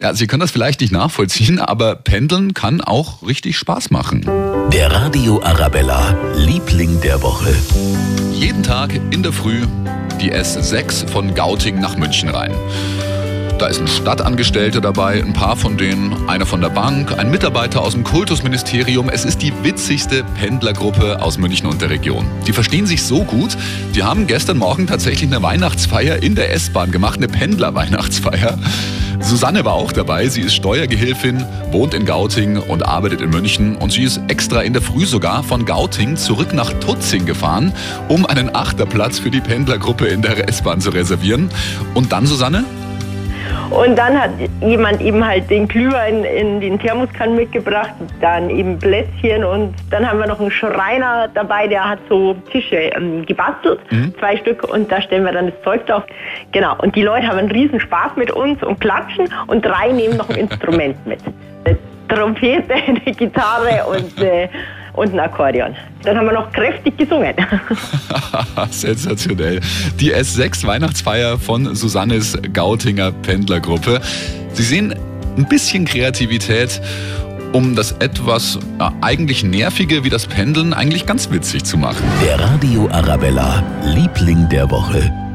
Ja, Sie können das vielleicht nicht nachvollziehen, aber Pendeln kann auch richtig Spaß machen. Der Radio Arabella, Liebling der Woche. Jeden Tag in der Früh die S6 von Gauting nach München rein. Da ist ein Stadtangestellter dabei, ein paar von denen, einer von der Bank, ein Mitarbeiter aus dem Kultusministerium. Es ist die witzigste Pendlergruppe aus München und der Region. Die verstehen sich so gut, die haben gestern Morgen tatsächlich eine Weihnachtsfeier in der S-Bahn gemacht, eine Pendler-Weihnachtsfeier. Susanne war auch dabei. Sie ist Steuergehilfin, wohnt in Gauting und arbeitet in München. Und sie ist extra in der Früh sogar von Gauting zurück nach Tutzing gefahren, um einen Achterplatz für die Pendlergruppe in der S-Bahn zu reservieren. Und dann, Susanne? Und dann hat jemand eben halt den Glühwein in den Thermoskan mitgebracht, dann eben Plätzchen und dann haben wir noch einen Schreiner dabei, der hat so Tische ähm, gebastelt, mhm. zwei Stück und da stellen wir dann das Zeug drauf. Genau, und die Leute haben einen riesen Spaß mit uns und klatschen und drei nehmen noch ein Instrument mit. Eine Trompete, eine Gitarre und äh, und ein Akkordeon. Dann haben wir noch kräftig gesungen. Sensationell. Die S6 Weihnachtsfeier von Susannes Gautinger Pendlergruppe. Sie sehen ein bisschen Kreativität, um das etwas ja, eigentlich nervige wie das Pendeln eigentlich ganz witzig zu machen. Der Radio Arabella, Liebling der Woche.